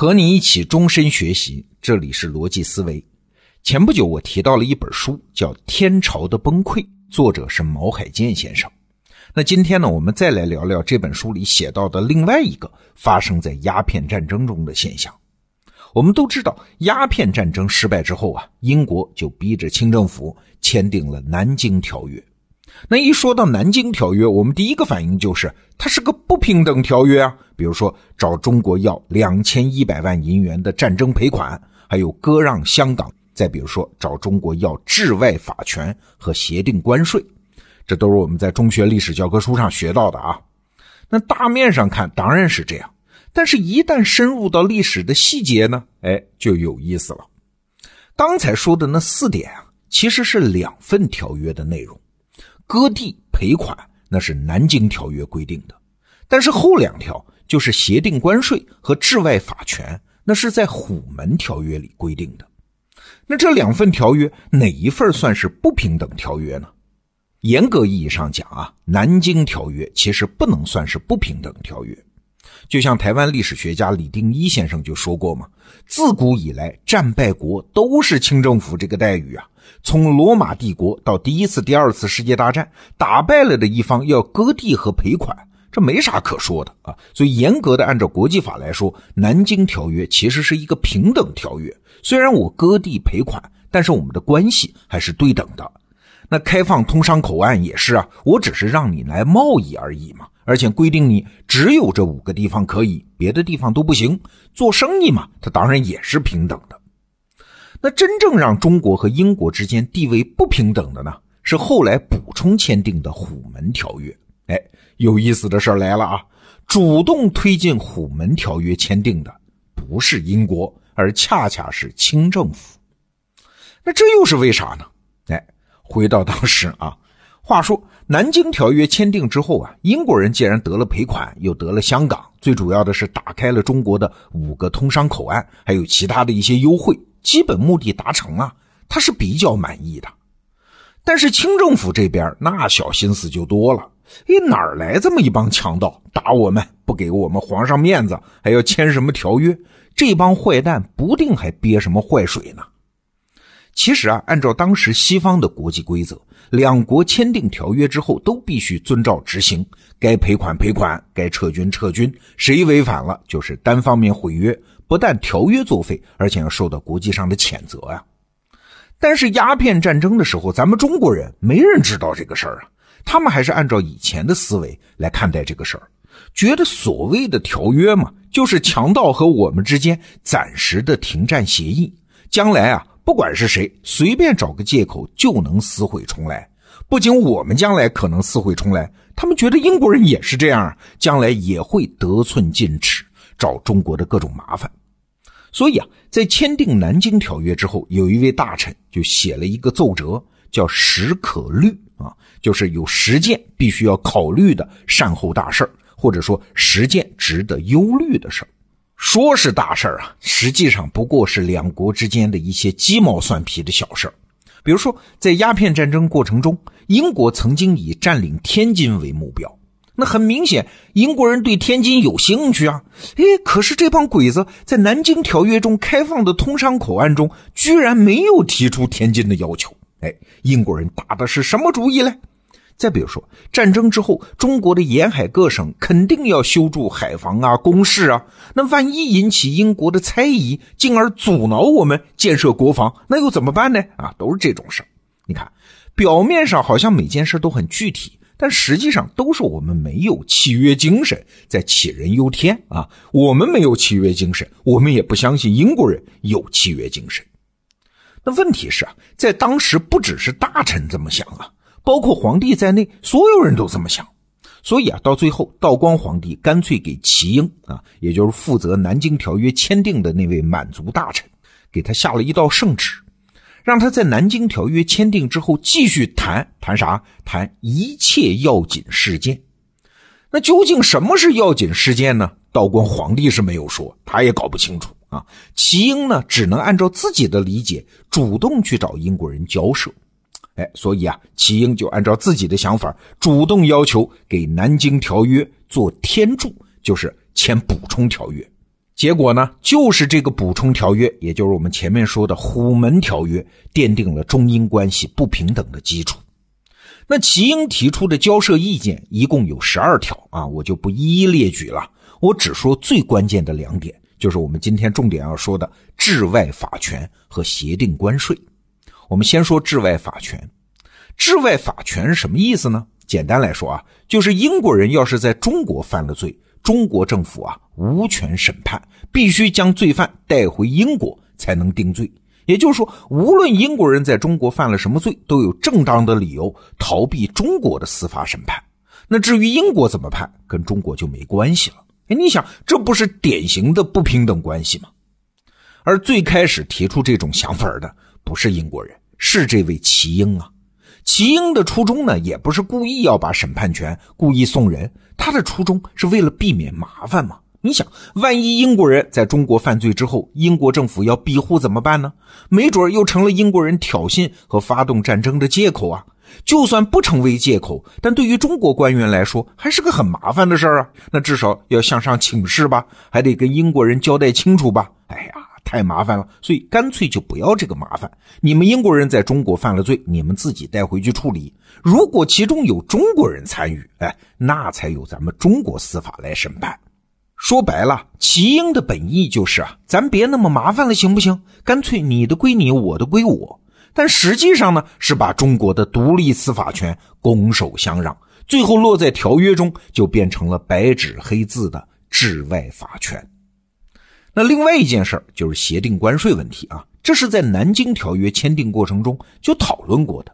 和你一起终身学习，这里是逻辑思维。前不久我提到了一本书，叫《天朝的崩溃》，作者是毛海建先生。那今天呢，我们再来聊聊这本书里写到的另外一个发生在鸦片战争中的现象。我们都知道，鸦片战争失败之后啊，英国就逼着清政府签订了《南京条约》。那一说到《南京条约》，我们第一个反应就是它是个不平等条约啊。比如说，找中国要两千一百万银元的战争赔款，还有割让香港；再比如说，找中国要治外法权和协定关税，这都是我们在中学历史教科书上学到的啊。那大面上看当然是这样，但是一旦深入到历史的细节呢，哎，就有意思了。刚才说的那四点啊，其实是两份条约的内容。割地赔款那是南京条约规定的，但是后两条就是协定关税和治外法权，那是在虎门条约里规定的。那这两份条约哪一份算是不平等条约呢？严格意义上讲啊，南京条约其实不能算是不平等条约。就像台湾历史学家李定一先生就说过嘛，自古以来战败国都是清政府这个待遇啊。从罗马帝国到第一次、第二次世界大战，打败了的一方要割地和赔款，这没啥可说的啊。所以严格的按照国际法来说，《南京条约》其实是一个平等条约。虽然我割地赔款，但是我们的关系还是对等的。那开放通商口岸也是啊，我只是让你来贸易而已嘛，而且规定你只有这五个地方可以，别的地方都不行。做生意嘛，它当然也是平等的。那真正让中国和英国之间地位不平等的呢，是后来补充签订的《虎门条约》。哎，有意思的事来了啊！主动推进《虎门条约》签订的不是英国，而恰恰是清政府。那这又是为啥呢？哎，回到当时啊，话说《南京条约》签订之后啊，英国人既然得了赔款，又得了香港，最主要的是打开了中国的五个通商口岸，还有其他的一些优惠。基本目的达成啊，他是比较满意的。但是清政府这边那小心思就多了，哎，哪来这么一帮强盗打我们？不给我们皇上面子，还要签什么条约？这帮坏蛋不定还憋什么坏水呢？其实啊，按照当时西方的国际规则，两国签订条约之后都必须遵照执行，该赔款赔款，该撤军撤军，谁违反了就是单方面毁约。不但条约作废，而且要受到国际上的谴责呀。但是鸦片战争的时候，咱们中国人没人知道这个事儿啊。他们还是按照以前的思维来看待这个事儿，觉得所谓的条约嘛，就是强盗和我们之间暂时的停战协议。将来啊，不管是谁，随便找个借口就能撕毁重来。不仅我们将来可能撕毁重来，他们觉得英国人也是这样，将来也会得寸进尺，找中国的各种麻烦。所以啊，在签订《南京条约》之后，有一位大臣就写了一个奏折，叫“时可虑”啊，就是有十件必须要考虑的善后大事或者说十件值得忧虑的事说是大事啊，实际上不过是两国之间的一些鸡毛蒜皮的小事比如说，在鸦片战争过程中，英国曾经以占领天津为目标。那很明显，英国人对天津有兴趣啊！哎，可是这帮鬼子在《南京条约》中开放的通商口岸中，居然没有提出天津的要求。哎，英国人打的是什么主意嘞？再比如说，战争之后，中国的沿海各省肯定要修筑海防啊、工事啊。那万一引起英国的猜疑，进而阻挠我们建设国防，那又怎么办呢？啊，都是这种事你看，表面上好像每件事都很具体。但实际上都是我们没有契约精神，在杞人忧天啊！我们没有契约精神，我们也不相信英国人有契约精神。那问题是啊，在当时不只是大臣这么想啊，包括皇帝在内，所有人都这么想。所以啊，到最后，道光皇帝干脆给齐英啊，也就是负责南京条约签订的那位满族大臣，给他下了一道圣旨。让他在南京条约签订之后继续谈谈啥？谈一切要紧事件。那究竟什么是要紧事件呢？道光皇帝是没有说，他也搞不清楚啊。齐英呢，只能按照自己的理解，主动去找英国人交涉。哎，所以啊，齐英就按照自己的想法，主动要求给南京条约做天注，就是签补充条约。结果呢，就是这个补充条约，也就是我们前面说的虎门条约，奠定了中英关系不平等的基础。那齐英提出的交涉意见一共有十二条啊，我就不一一列举了，我只说最关键的两点，就是我们今天重点要说的治外法权和协定关税。我们先说治外法权，治外法权是什么意思呢？简单来说啊，就是英国人要是在中国犯了罪，中国政府啊无权审判，必须将罪犯带回英国才能定罪。也就是说，无论英国人在中国犯了什么罪，都有正当的理由逃避中国的司法审判。那至于英国怎么判，跟中国就没关系了。哎，你想，这不是典型的不平等关系吗？而最开始提出这种想法的不是英国人，是这位齐英啊。齐英的初衷呢，也不是故意要把审判权故意送人，他的初衷是为了避免麻烦嘛。你想，万一英国人在中国犯罪之后，英国政府要庇护怎么办呢？没准又成了英国人挑衅和发动战争的借口啊！就算不成为借口，但对于中国官员来说，还是个很麻烦的事儿啊！那至少要向上请示吧，还得跟英国人交代清楚吧？哎呀，太麻烦了，所以干脆就不要这个麻烦。你们英国人在中国犯了罪，你们自己带回去处理。如果其中有中国人参与，哎，那才有咱们中国司法来审判。说白了，齐英的本意就是啊，咱别那么麻烦了，行不行？干脆你的归你，我的归我。但实际上呢，是把中国的独立司法权拱手相让，最后落在条约中，就变成了白纸黑字的治外法权。那另外一件事就是协定关税问题啊，这是在南京条约签订过程中就讨论过的。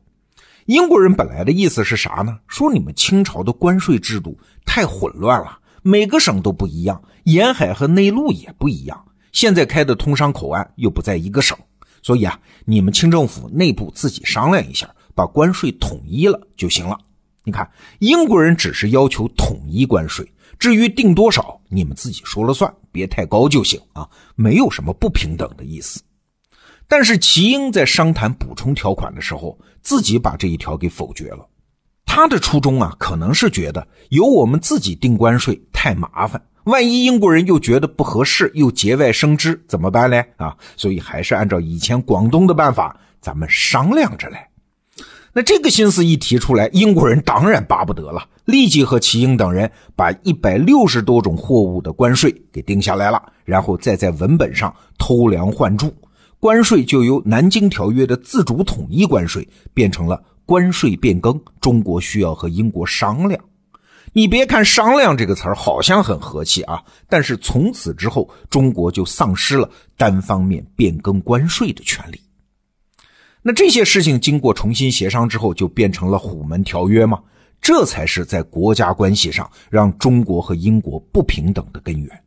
英国人本来的意思是啥呢？说你们清朝的关税制度太混乱了。每个省都不一样，沿海和内陆也不一样。现在开的通商口岸又不在一个省，所以啊，你们清政府内部自己商量一下，把关税统一了就行了。你看，英国人只是要求统一关税，至于定多少，你们自己说了算，别太高就行啊，没有什么不平等的意思。但是齐英在商谈补充条款的时候，自己把这一条给否决了。他的初衷啊，可能是觉得由我们自己定关税太麻烦，万一英国人又觉得不合适，又节外生枝，怎么办呢？啊，所以还是按照以前广东的办法，咱们商量着来。那这个心思一提出来，英国人当然巴不得了，立即和齐英等人把一百六十多种货物的关税给定下来了，然后再在文本上偷梁换柱，关税就由南京条约的自主统一关税变成了。关税变更，中国需要和英国商量。你别看“商量”这个词儿好像很和气啊，但是从此之后，中国就丧失了单方面变更关税的权利。那这些事情经过重新协商之后，就变成了虎门条约吗？这才是在国家关系上让中国和英国不平等的根源。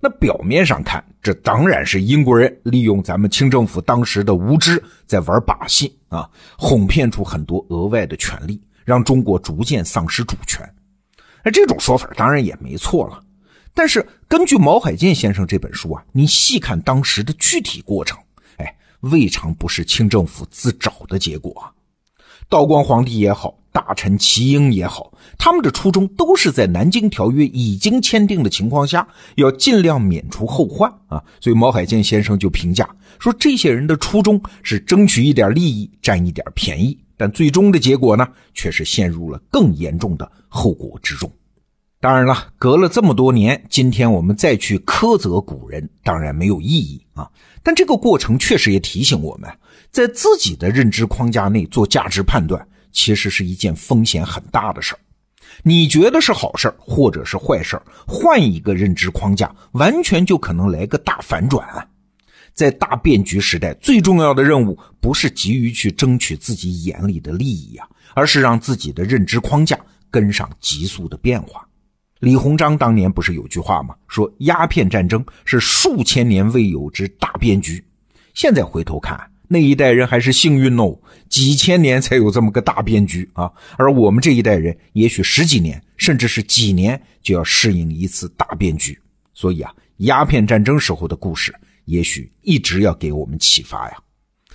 那表面上看，这当然是英国人利用咱们清政府当时的无知，在玩把戏啊，哄骗出很多额外的权利，让中国逐渐丧失主权。那这种说法当然也没错了。但是根据毛海建先生这本书啊，你细看当时的具体过程，未尝不是清政府自找的结果啊。道光皇帝也好。大臣齐英也好，他们的初衷都是在南京条约已经签订的情况下，要尽量免除后患啊。所以毛海建先生就评价说，这些人的初衷是争取一点利益，占一点便宜，但最终的结果呢，却是陷入了更严重的后果之中。当然了，隔了这么多年，今天我们再去苛责古人，当然没有意义啊。但这个过程确实也提醒我们，在自己的认知框架内做价值判断。其实是一件风险很大的事儿，你觉得是好事儿或者是坏事儿，换一个认知框架，完全就可能来个大反转。啊在大变局时代，最重要的任务不是急于去争取自己眼里的利益呀，而是让自己的认知框架跟上急速的变化。李鸿章当年不是有句话吗？说鸦片战争是数千年未有之大变局。现在回头看。那一代人还是幸运哦，几千年才有这么个大变局啊！而我们这一代人，也许十几年，甚至是几年就要适应一次大变局。所以啊，鸦片战争时候的故事，也许一直要给我们启发呀。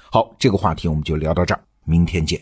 好，这个话题我们就聊到这儿，明天见。